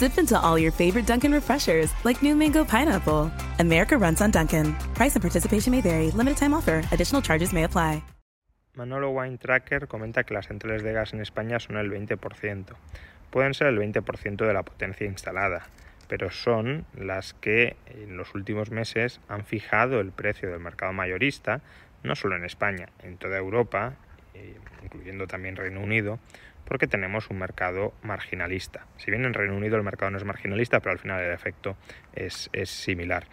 Sip into all your favorite Dunkin' refreshers like new mango pineapple. America runs on Dunkin'. Price and participation may vary. Limited time offer. Additional charges may apply. Manolo Wine Tracker comenta que las centrales de gas en España son el 20%. Pueden ser el 20% de la potencia instalada, pero son las que en los últimos meses han fijado el precio del mercado mayorista, no solo en España, en toda Europa, eh, incluyendo también Reino Unido, porque tenemos un mercado marginalista. Si bien en Reino Unido el mercado no es marginalista, pero al final el efecto es, similar.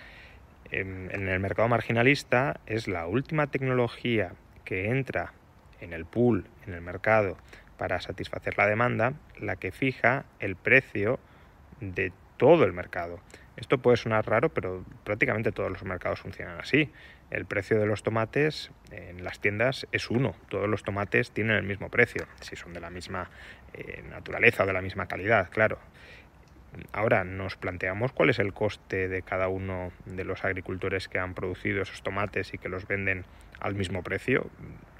En, en el mercado marginalista es la última tecnología que entra en el pool, en el mercado, para satisfacer la demanda, la que fija el precio de todo el mercado. Esto puede sonar raro, pero prácticamente todos los mercados funcionan así. El precio de los tomates en las tiendas es uno. Todos los tomates tienen el mismo precio, si son de la misma eh, naturaleza o de la misma calidad, claro. Ahora nos planteamos cuál es el coste de cada uno de los agricultores que han producido esos tomates y que los venden al mismo precio.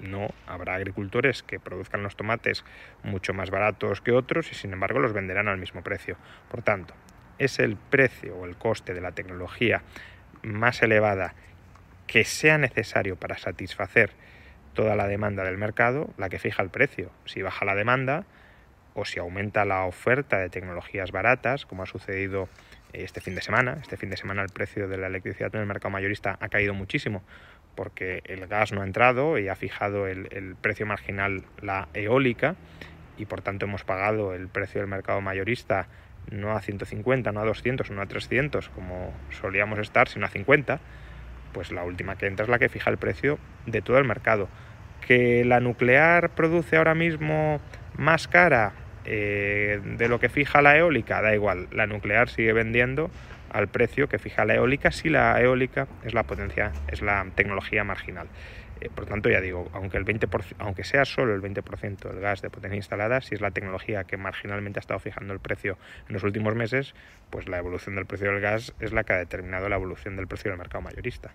No, habrá agricultores que produzcan los tomates mucho más baratos que otros y sin embargo los venderán al mismo precio. Por tanto, es el precio o el coste de la tecnología más elevada que sea necesario para satisfacer toda la demanda del mercado la que fija el precio. Si baja la demanda o si aumenta la oferta de tecnologías baratas, como ha sucedido este fin de semana. Este fin de semana el precio de la electricidad en el mercado mayorista ha caído muchísimo porque el gas no ha entrado y ha fijado el, el precio marginal la eólica y por tanto hemos pagado el precio del mercado mayorista no a 150, no a 200, no a 300, como solíamos estar, sino a 50, pues la última que entra es la que fija el precio de todo el mercado. ¿Que la nuclear produce ahora mismo más cara eh, de lo que fija la eólica? Da igual, la nuclear sigue vendiendo al precio que fija la eólica si la eólica es la potencia, es la tecnología marginal. Eh, por tanto, ya digo, aunque, el 20%, aunque sea solo el 20% del gas de potencia instalada, si es la tecnología que marginalmente ha estado fijando el precio en los últimos meses, pues la evolución del precio del gas es la que ha determinado la evolución del precio del mercado mayorista.